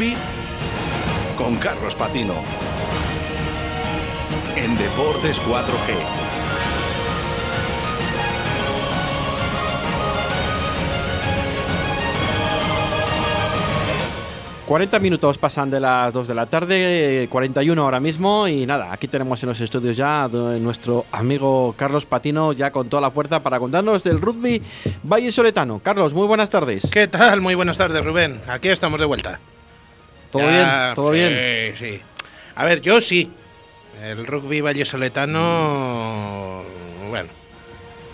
rugby con Carlos Patino. En Deportes 4G. 40 minutos pasan de las 2 de la tarde, 41 ahora mismo y nada, aquí tenemos en los estudios ya nuestro amigo Carlos Patino ya con toda la fuerza para contarnos del rugby Valle Soletano. Carlos, muy buenas tardes. ¿Qué tal? Muy buenas tardes, Rubén. Aquí estamos de vuelta. ¿Todo bien? ¿Todo bien? Sí, sí. A ver, yo sí. El rugby Valle Soletano, bueno,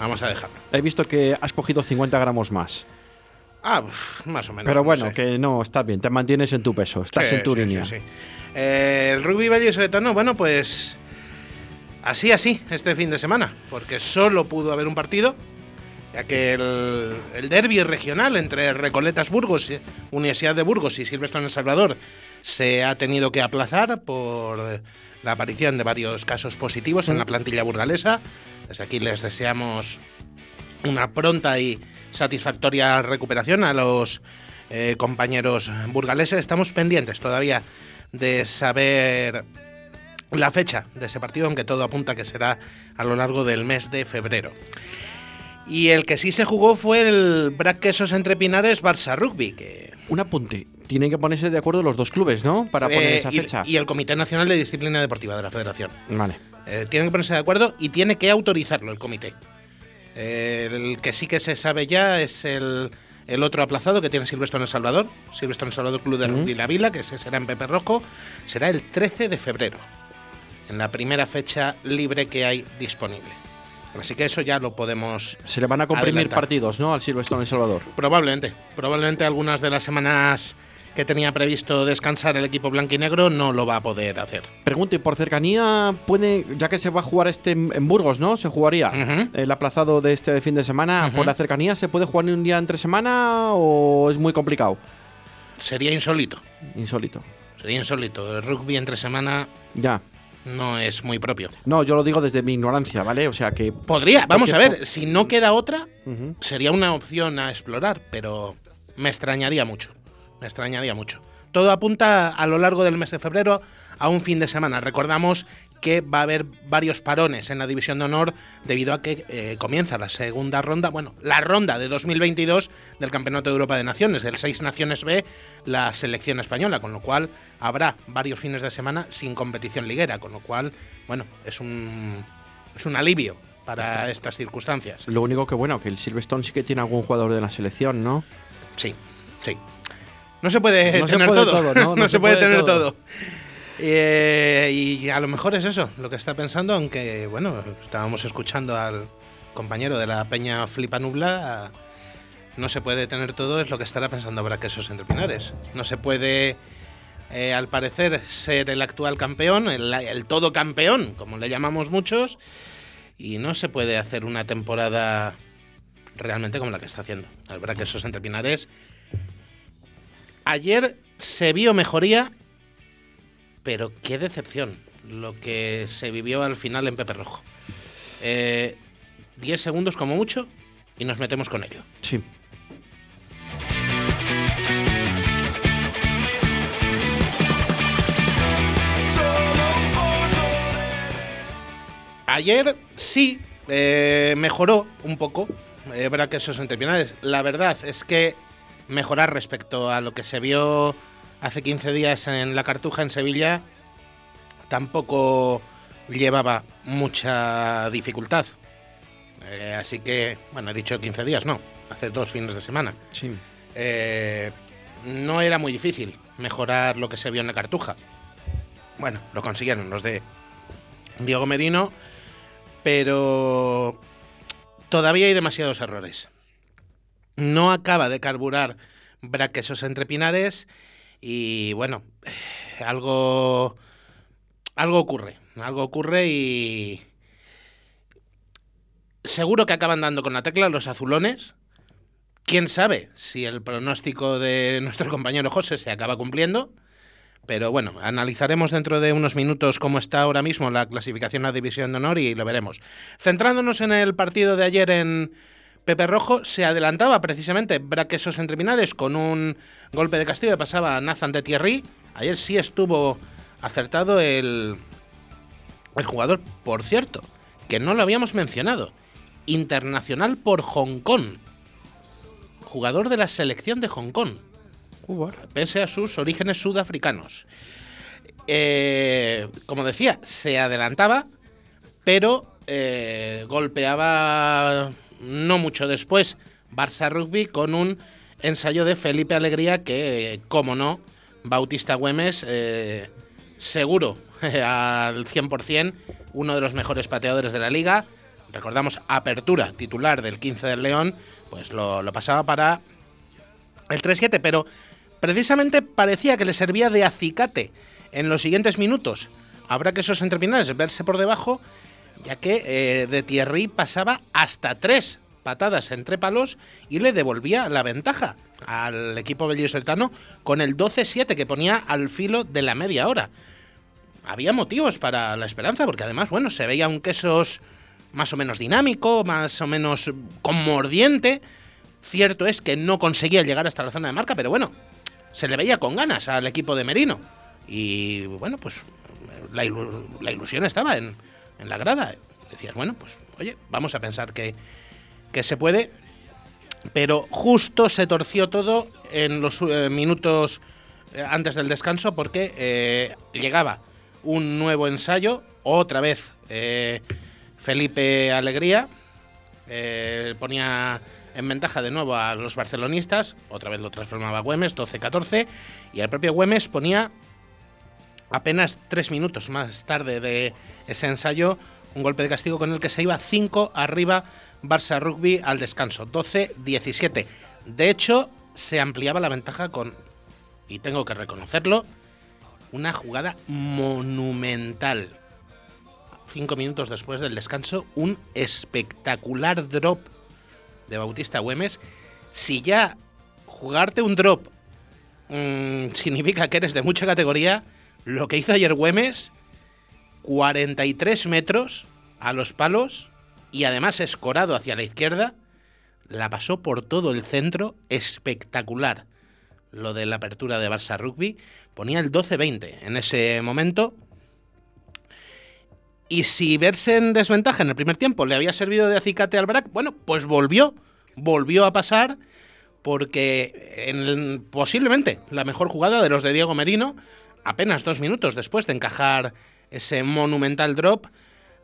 vamos a dejarlo. He visto que has cogido 50 gramos más. Ah, más o menos. Pero bueno, que no, está bien, te mantienes en tu peso, estás en tu línea. Sí, eh, el rugby vallisoletano, bueno, pues así, así, este fin de semana, porque solo pudo haber un partido, ya que el, el derby regional entre Recoletas Burgos, Universidad de Burgos y Silvestre en El Salvador se ha tenido que aplazar por la aparición de varios casos positivos en la plantilla burgalesa. Desde aquí les deseamos una pronta y satisfactoria recuperación a los eh, compañeros burgaleses. Estamos pendientes todavía de saber la fecha de ese partido, aunque todo apunta que será a lo largo del mes de febrero. Y el que sí se jugó fue el Brac Quesos entre Pinares Barça Rugby, que un apunte. Tienen que ponerse de acuerdo los dos clubes, ¿no? Para poner eh, esa fecha. Y el Comité Nacional de Disciplina Deportiva de la Federación. Vale. Eh, tienen que ponerse de acuerdo y tiene que autorizarlo el comité el que sí que se sabe ya es el, otro aplazado que tiene Silvestre en El Salvador, Silvestre en El Salvador Club de Rugby La Vila, que ese será en Pepe Rojo, será el 13 de febrero, en la primera fecha libre que hay disponible. Así que eso ya lo podemos. Se le van a comprimir partidos, ¿no? Al Silvestre en El Salvador. Probablemente. Probablemente algunas de las semanas que tenía previsto descansar el equipo blanquinegro no lo va a poder hacer. Pregunto, y por cercanía, puede, ya que se va a jugar este en Burgos, ¿no? Se jugaría el aplazado de este fin de semana. ¿Por la cercanía se puede jugar un día entre semana o es muy complicado? Sería insólito. Insólito. Sería insólito. El rugby entre semana. Ya no es muy propio. No, yo lo digo desde mi ignorancia, ¿vale? O sea que. Podría, vamos a ver, si no queda otra, sería una opción a explorar, pero me extrañaría mucho. Me extrañaría mucho. Todo apunta a lo largo del mes de febrero a un fin de semana. Recordamos que va a haber varios parones en la División de Honor debido a que eh, comienza la segunda ronda, bueno, la ronda de 2022 del Campeonato de Europa de Naciones, del Seis Naciones B, la selección española, con lo cual habrá varios fines de semana sin competición liguera, con lo cual, bueno, es un, es un alivio para estas circunstancias. Lo único que, bueno, que el Silverstone sí que tiene algún jugador de la selección, ¿no? Sí, sí. No se puede tener todo. ¿no? se, puede, tener todo. Eh, y a lo mejor es eso lo que está pensando, aunque, bueno, estábamos escuchando al compañero de la Peña Flipa Nubla. No se puede tener todo, es lo que estará pensando ahora que esos entrepinares. No se puede, eh, al parecer, ser el actual campeón, el, todo campeón, como le llamamos muchos, y no se puede hacer una temporada realmente como la que está haciendo. Habrá que esos entrepinares Ayer se vio mejoría, pero qué decepción lo que se vivió al final en Pepe Rojo. Eh, diez segundos como mucho y nos metemos con ello. Sí. Ayer sí eh, mejoró un poco eh, que esos entrepinales. La verdad es que mejorar respecto a lo que se vio hace 15 días en la Cartuja en Sevilla, tampoco llevaba mucha dificultad. Eh, así que, bueno, he dicho 15 días, no, hace dos fines de semana. Sí. Eh, no era muy difícil mejorar lo que se vio en la Cartuja. Bueno, lo consiguieron los de Diego Merino, pero todavía hay demasiados errores no acaba de carburar Braquesos entre Pinares y bueno, algo, algo ocurre, algo ocurre y seguro que acaban dando con la tecla los azulones. Quién sabe si el pronóstico de nuestro compañero José se acaba cumpliendo. Pero bueno, analizaremos dentro de unos minutos cómo está ahora mismo la clasificación a División de Honor y lo veremos. Centrándonos en el partido de ayer en Pepe Rojo se adelantaba precisamente braquesos en terminales con un golpe de castigo que pasaba a Nathan de Thierry. Ayer sí estuvo acertado el, el jugador, por cierto, que no lo habíamos mencionado. Internacional por Hong Kong. Jugador de la selección de Hong Kong. Pese a sus orígenes sudafricanos. Eh, como decía, se adelantaba, pero eh, golpeaba no mucho después Barça Rugby con un ensayo de Felipe Alegría que, como no, Bautista Güemes, eh, seguro al 100%, uno de los mejores pateadores de la liga. Recordamos, apertura titular del 15 del León, pues lo, lo pasaba para el 3-7, pero precisamente parecía que le servía de acicate en los siguientes minutos. Habrá que esos entrepinales verse por debajo ya que eh, de Thierry pasaba hasta tres patadas entre palos y le devolvía la ventaja al equipo bellisoltano con el 12-7 que ponía al filo de la media hora. Había motivos para la esperanza, porque además, bueno, se veía un quesos más o menos dinámico, más o menos con mordiente. Cierto es que no conseguía llegar hasta la zona de marca, pero bueno, se le veía con ganas al equipo de Merino. Y bueno, pues la ilusión estaba en, en la grada. Decías, bueno, pues oye, vamos a pensar que, que se puede. Pero justo se torció todo en los eh, minutos eh, antes del descanso porque eh, llegaba un nuevo ensayo, otra vez Felipe Alegría, ponía en ventaja de nuevo a los barcelonistas, otra vez lo transformaba Güemes, 12-14, y el propio Güemes ponía apenas tres minutos más tarde de ese ensayo, un golpe de castigo con el que se iba 5 arriba Barça Rugby al descanso, 12-17. De hecho, se ampliaba la ventaja con, y tengo que reconocerlo, una jugada monumental. Cinco minutos después del descanso, un espectacular drop de Bautista Güemes. Si ya jugarte un drop mm, significa que eres de mucha categoría, lo que hizo ayer Güemes 43 metros a los palos y además escorado hacia la izquierda, la pasó por todo el centro, espectacular. Lo de la apertura de Barça Rugby ponía el 12-20 en ese momento. Y si verse en desventaja en el primer tiempo le había servido de acicate al Brac, bueno, pues volvió, volvió a pasar porque en, posiblemente la mejor jugada de los de Diego Merino, apenas dos minutos después de encajar ese monumental drop,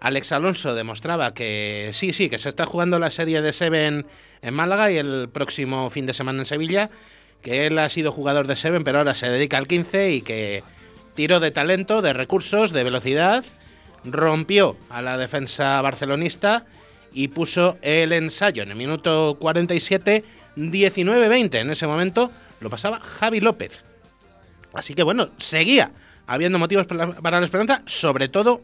Alex Alonso demostraba que sí, sí, que se está jugando la serie de Seven en Málaga y el próximo fin de semana en Sevilla, que él ha sido jugador de Seven, pero ahora se dedica al 15 y que tiró de talento, de recursos, de velocidad, rompió a la defensa barcelonista y puso el ensayo en el minuto 47, 19-20. En ese momento lo pasaba Javi López. Así que bueno, seguía habiendo motivos para la esperanza, sobre todo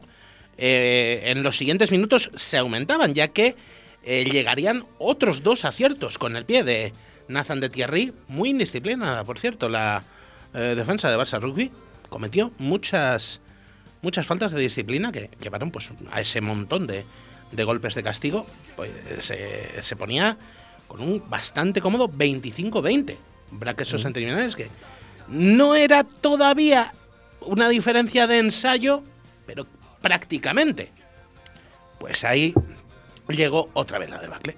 eh, en los siguientes minutos se aumentaban, ya que eh, llegarían otros dos aciertos con el pie de Nathan de Thierry, muy indisciplinada, por cierto, la eh, defensa de Barça Rugby cometió muchas muchas faltas de disciplina que llevaron pues a ese montón de, de golpes de castigo, pues se, se, ponía con un bastante cómodo 25-20. Braquesos mm. terminales que no era todavía una diferencia de ensayo, pero prácticamente. Pues ahí llegó otra vez la debacle.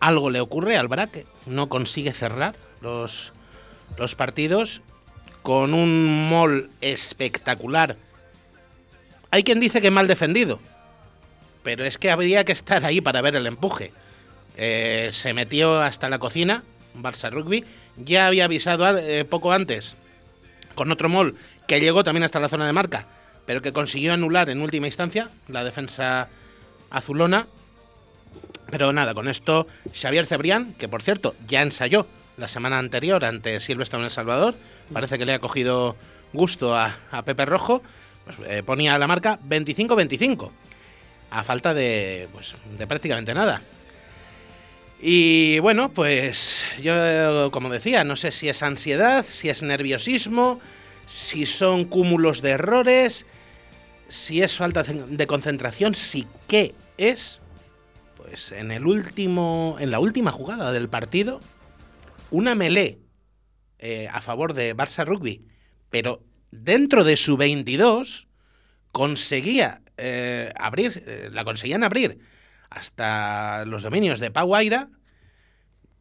Algo le ocurre al Braque, no consigue cerrar los, los partidos con un mol espectacular. Hay quien dice que mal defendido, pero es que habría que estar ahí para ver el empuje. Eh, se metió hasta la cocina, Barça Rugby, ya había avisado eh, poco antes con otro mol que llegó también hasta la zona de marca, pero que consiguió anular en última instancia la defensa azulona. Pero nada, con esto Xavier Cebrián, que por cierto ya ensayó la semana anterior ante Silvestre en El Salvador, parece que le ha cogido gusto a, Pepe Rojo, pues eh, ponía la marca 25-25, a falta de, pues, de prácticamente nada. Y bueno, pues yo, como decía, no sé si es ansiedad, si es nerviosismo, si son cúmulos de errores, si es falta de concentración, si qué es, pues en el último, en la última jugada del partido, una melé eh, a favor de Barça Rugby, pero dentro de su 22 conseguía eh, abrir, eh, la conseguían abrir hasta los dominios de Pau Aira,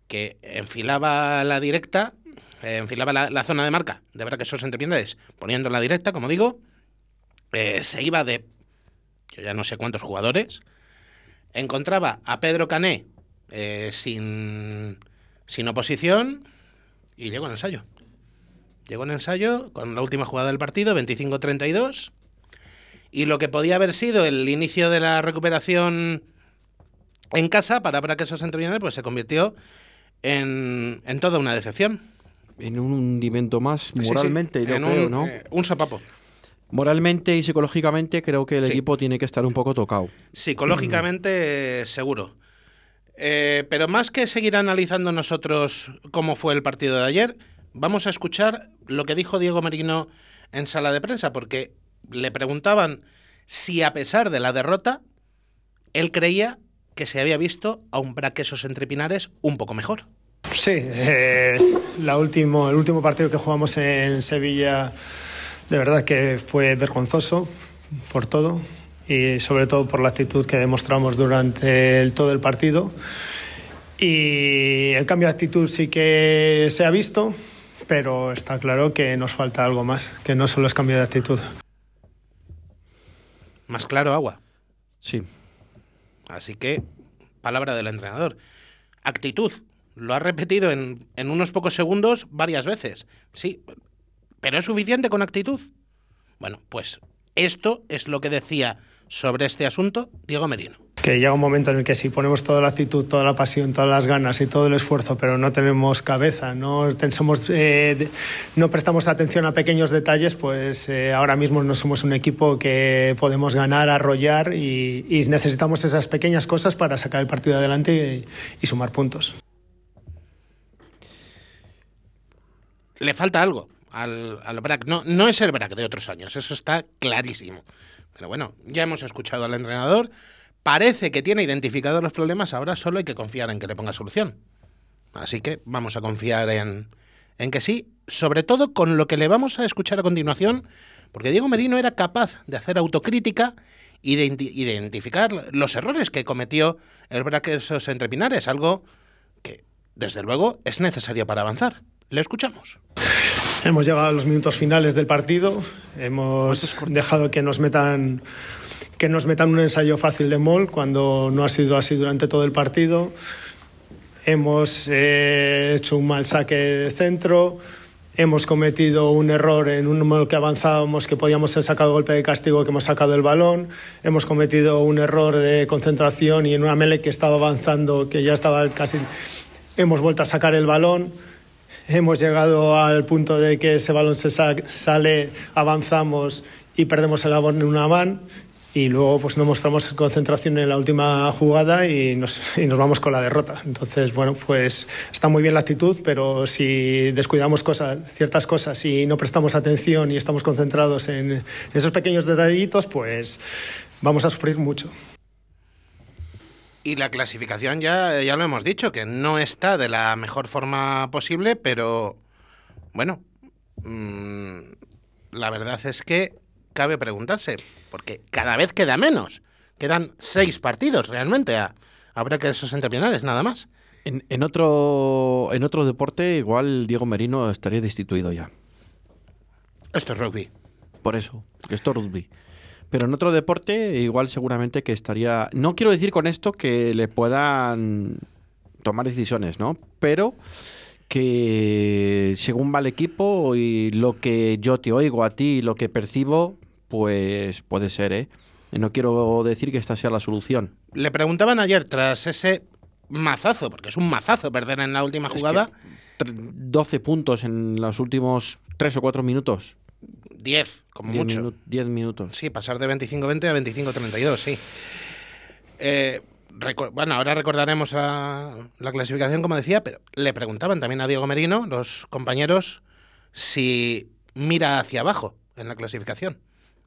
que enfilaba la directa, eh, enfilaba la, la zona de marca de verdad que esos entrepiernas, poniendo la directa, como digo, eh, se iba de, yo ya no sé cuántos jugadores, encontraba a Pedro Cané eh, sin, sin oposición y llegó en ensayo. Llegó en ensayo con la última jugada del partido, 25-32. Y lo que podía haber sido el inicio de la recuperación en casa para, para que esos entrenadores pues se convirtió en, en toda una decepción. En un hundimiento más Sí, sí, moralmente, yo en creo, un, ¿no? eh, un sopapo. Moralmente y psicológicamente creo que el Sí. equipo tiene que estar un poco tocado. Psicológicamente, eh, seguro. Eh, pero más que seguir analizando nosotros cómo fue el partido de ayer, vamos a escuchar lo que dijo Diego Merino en sala de prensa, porque le preguntaban si a pesar de la derrota, él creía que se había visto a un Braquesos entre Pinares un poco mejor. Sí, eh, la último, el último partido que jugamos en Sevilla, de verdad que fue vergonzoso por todo y sobre todo por la actitud que demostramos durante el- todo el partido. Y el cambio de actitud sí que se ha visto, pero está claro que nos falta algo más, que no solo es cambio de actitud. Más claro, agua. Sí. Así que, palabra del entrenador. Actitud. Lo ha repetido en, en unos pocos segundos varias veces. Sí, pero ¿es suficiente con actitud? Bueno, pues esto es lo que decía sobre este asunto Diego Merino. Que llega un momento en el que si ponemos toda la actitud, toda la pasión, todas las ganas y todo el esfuerzo, pero no tenemos cabeza, no, somos, eh, no prestamos atención a pequeños detalles, pues eh, ahora mismo no somos un equipo que podemos ganar, arrollar y, y necesitamos esas pequeñas cosas para sacar el partido adelante y, y sumar puntos. Le falta algo al, al BRAC. No, no es el BRAC de otros años, eso está clarísimo. Pero bueno, ya hemos escuchado al entrenador. Parece que tiene identificados los problemas, ahora solo hay que confiar en que le ponga solución. Así que vamos a confiar en, en que sí, sobre todo con lo que le vamos a escuchar a continuación, porque Diego Merino era capaz de hacer autocrítica y de identi- identificar los errores que cometió el BRAC esos entre Pinares, algo que, desde luego, es necesario para avanzar. Le escuchamos. Hemos llegado a los minutos finales del partido, hemos dejado que nos metan que nos metan un ensayo fácil de mol cuando no ha sido así durante todo el partido. Hemos eh, hecho un mal saque de centro, hemos cometido un error en un número que avanzábamos que podíamos haber sacado golpe de castigo que hemos sacado el balón, hemos cometido un error de concentración y en una mele que estaba avanzando que ya estaba casi hemos vuelto a sacar el balón. Hemos llegado al punto de que ese balón se sa- sale, avanzamos y perdemos el balón en una man y luego pues no mostramos concentración en la última jugada y nos, y nos vamos con la derrota. Entonces, bueno, pues está muy bien la actitud, pero si descuidamos cosas, ciertas cosas y no prestamos atención y estamos concentrados en esos pequeños detallitos, pues vamos a sufrir mucho. Y la clasificación ya, ya lo hemos dicho, que no está de la mejor forma posible, pero bueno, mm, la verdad es que cabe preguntarse, porque cada vez queda menos. Quedan seis partidos realmente. a- habrá que esos entrepinales, nada más. En, en otro, en otro deporte, igual Diego Merino estaría destituido ya. Esto es rugby. Por eso, esto es rugby. Pero en otro deporte, igual seguramente que estaría. No quiero decir con esto que le puedan tomar decisiones, ¿no? Pero que según va el equipo y lo que yo te oigo a ti y lo que percibo, pues puede ser, ¿eh? No quiero decir que esta sea la solución. Le preguntaban ayer, tras ese mazazo, porque es un mazazo perder en la última Es que jugada, tr- 12 puntos en los últimos 3 o 4 minutos. 10, como 10 mucho. minu- 10 minutos. Sí, pasar de 25-20 a 25-32, sí. Eh, bueno, ahora recordaremos la, la clasificación, como decía, pero le preguntaban también a Diego Merino, los compañeros, si mira hacia abajo en la clasificación.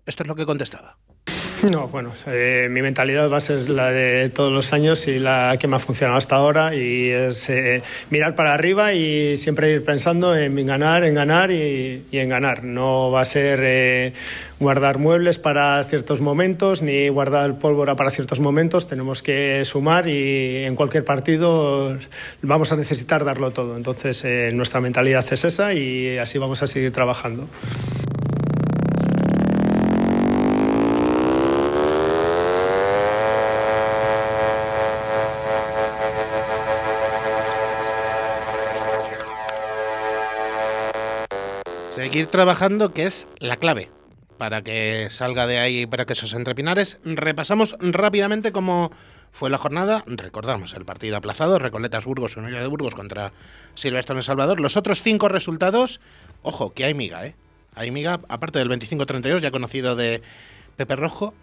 Esto es lo que contestaba. No, bueno, eh, mi mentalidad va a ser la de todos los años y la que me ha funcionado hasta ahora y es eh, mirar para arriba y siempre ir pensando en ganar, en ganar y, en ganar. No va a ser eh, guardar muebles para ciertos momentos ni guardar pólvora para ciertos momentos. Tenemos que sumar y en cualquier partido vamos a necesitar darlo todo. Entonces, nuestra mentalidad es esa y así vamos a seguir trabajando. Seguir trabajando, que es la clave para que salga de ahí, para que esos entrepinares. Repasamos rápidamente cómo fue la jornada. Recordamos el partido aplazado, Recoletas Burgos, Unidad de Burgos contra Silvestre en El Salvador. Los otros cinco resultados, ojo, que hay miga, ¿eh? Hay miga, aparte del 25-32, ya conocido de Pepe Rojo,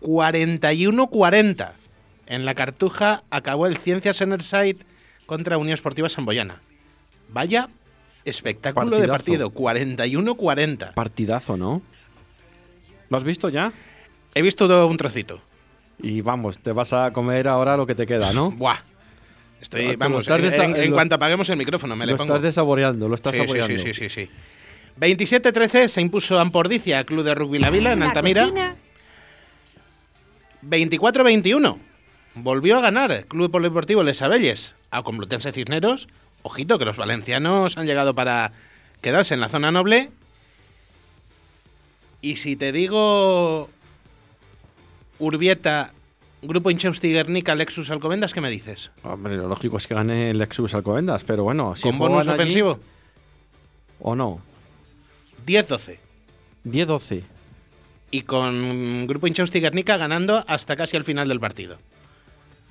41-40. En la Cartuja acabó el Ciencias Enerside contra Unión Esportiva Samboyana. Vaya Espectáculo de partido, 41-40. Partidazo, ¿no? ¿Lo has visto ya? He visto todo un trocito. Y vamos, te vas a comer ahora lo que te queda, ¿no? Buah. Estoy, vamos, en, cuanto apaguemos el micrófono, me lo le pongo. estás desaboreando, lo estás sí, saboreando. Sí, sí, sí, sí. 27-13 se impuso Ampordicia, Club de Rugby La Vila, en Altamira. 24-21 volvió a ganar Club Polideportivo Les Abelles a Complutense Cisneros ojito, que los valencianos han llegado para quedarse en la zona noble. Y si te digo Urbieta, Grupo Inchausti Guernica, Lexus Alcobendas, ¿qué me dices? Hombre, lo lógico es que gane Lexus Alcobendas, pero bueno, si ¿Con bonus ofensivo? ¿O no? 10-12. 10-12. Y con Grupo Inchausti Guernica ganando hasta casi al final del partido.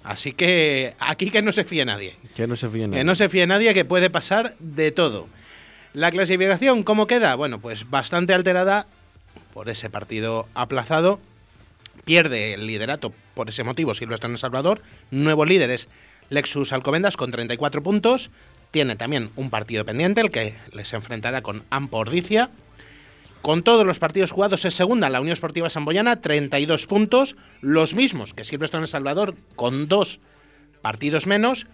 Así que aquí que no se fíe nadie. Que no se fíe nadie. Que no se fíe nadie, que puede pasar de todo. La clasificación, ¿cómo queda? Bueno, pues bastante alterada por ese partido aplazado. Pierde el liderato por ese motivo Silvestre en Salvador. Nuevo líder es Lexus Alcobendas con 34 puntos. Tiene también un partido pendiente, el que les enfrentará con Ampordicia. Con todos los partidos jugados es segunda la Unión Esportiva Samboyana, 32 puntos, los mismos que Silvestre en El Salvador, con dos partidos menos.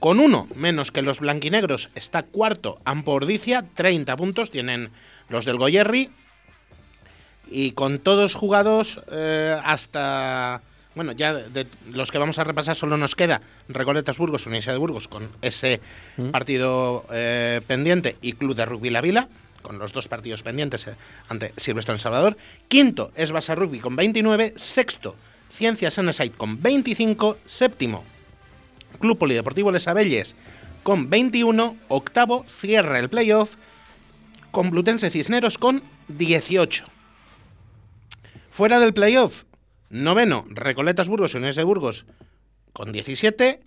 Con uno menos que los blanquinegros está cuarto Ampordicia, 30 puntos tienen los del Goyerri. Y con todos jugados eh, hasta... Bueno, ya de los que vamos a repasar solo nos queda Recoletas Burgos, Universidad de Burgos, con ese mm. partido eh, pendiente y Club de Rugby La Vila con los dos partidos pendientes eh, ante Silvestre en Salvador. Quinto es Basa Rugby con 29. Sexto, Ciencias Enesite con 25. Séptimo, Club Polideportivo Les Abelles con 21. Octavo, cierra el playoff con Blutense Cisneros con 18. Fuera del playoff, noveno, Recoletas Burgos y Uniones de Burgos con 17.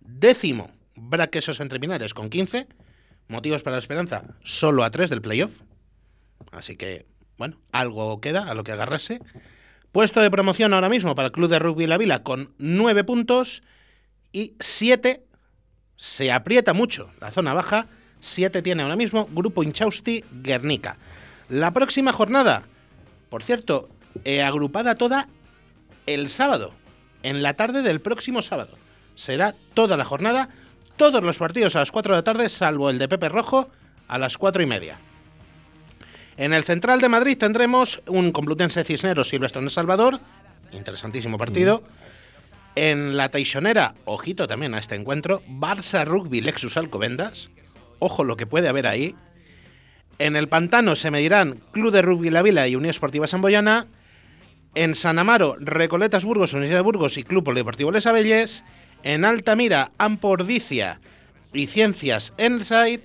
Décimo, Braquesos Entre con 15 motivos para la esperanza, solo a tres del playoff. Así que, bueno, algo queda a lo que agarrarse. Puesto de promoción ahora mismo para el Club de Rugby La Vila con nueve puntos y siete. Se aprieta mucho la zona baja. Siete tiene ahora mismo Grupo Inchausti Guernica. La próxima jornada, por cierto, agrupada toda el sábado, en la tarde del próximo sábado. Será toda la jornada todos los partidos a las 4 de la tarde, salvo el de Pepe Rojo, a las 4 y media. En el Central de Madrid tendremos un Complutense Cisneros Silvestre Salvador, interesantísimo partido. En la Teixonera, ojito también a este encuentro, Barça Rugby Lexus Alcobendas, ojo lo que puede haber ahí. En el Pantano se medirán Club de Rugby La Vila y Unión Esportiva Samboyana. En San Amaro, Recoletas Burgos, Universidad de Burgos y Club Polideportivo Les Abelles en Altamira, Ampordicia y Ciencias Enside,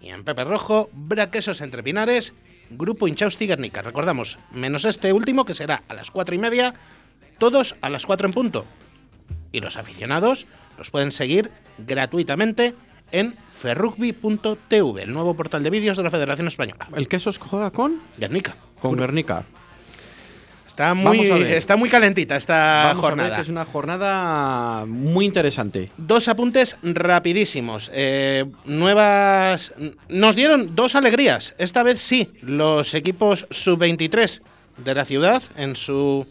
y en Pepe Rojo, Braquesos Entre Pinares, Grupo Inchausti Guernica. Recordamos, menos este último que será a las cuatro y media, todos a las cuatro en punto. Y los aficionados los pueden seguir gratuitamente en ferrugby.tv, el nuevo portal de vídeos de la Federación Española. ¿El queso juega con? Guernica. Con Guernica. Está muy, está muy calentita esta jornada. es una jornada muy interesante. Dos apuntes rapidísimos. Eh, nuevas. Nos dieron dos alegrías. Esta vez sí, los equipos sub-23 de la ciudad en su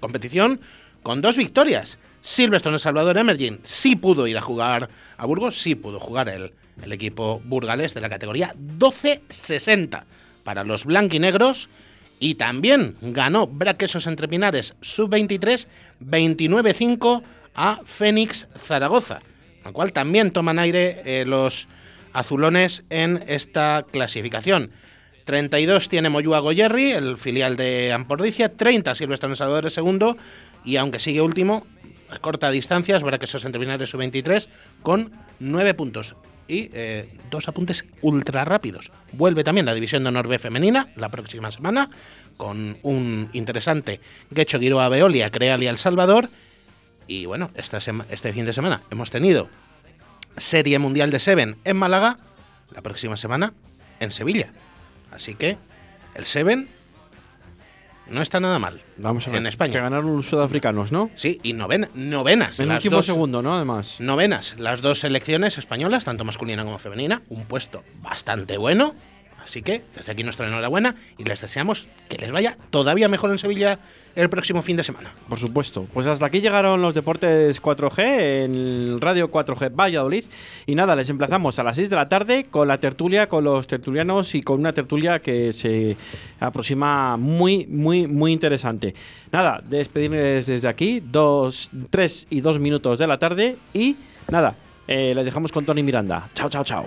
competición con dos victorias. Silverstone Salvador Emerging sí pudo ir a jugar a Burgos, sí pudo jugar el, el equipo burgalés de la categoría 12-60 para los blanquinegros y también ganó Braquesos Entre Pinares sub-23 29-5 a Fénix Zaragoza, lo cual también toman aire eh, los azulones en esta clasificación. 32 tiene Moyúa Goyerri, el filial de Ampordicia, 30 Silvestre Salvador segundo y aunque sigue último, corta distancias, Braquesos Entre Pinares sub-23 con 9 puntos. Y eh, dos apuntes ultra rápidos. Vuelve también la división de honor B femenina la próxima semana con un interesante Gecho Giroa Veolia, Crealia El Salvador. Y bueno, esta este fin de semana hemos tenido Serie Mundial de Seven en Málaga, la próxima semana en Sevilla. Así que el Seven no está nada mal. Vamos a ver. En España. Que ganaron los sudafricanos, ¿no? Sí, y noven- novenas. En el último dos- segundo, ¿no? Además. Novenas, las dos selecciones españolas, tanto masculina como femenina, un puesto bastante bueno. Así que desde aquí nuestra enhorabuena y les deseamos que les vaya todavía mejor en Sevilla el próximo fin de semana. Por supuesto. Pues hasta aquí llegaron los deportes 4G en Radio 4G Valladolid. Y nada, les emplazamos a las 6 de la tarde con la tertulia, con los tertulianos y con una tertulia que se aproxima muy, muy, muy interesante. Nada, despedirles desde aquí, dos, 3 y 2 minutos de la tarde. Y nada, eh, les dejamos con Tony Miranda. Chao, chao, chao.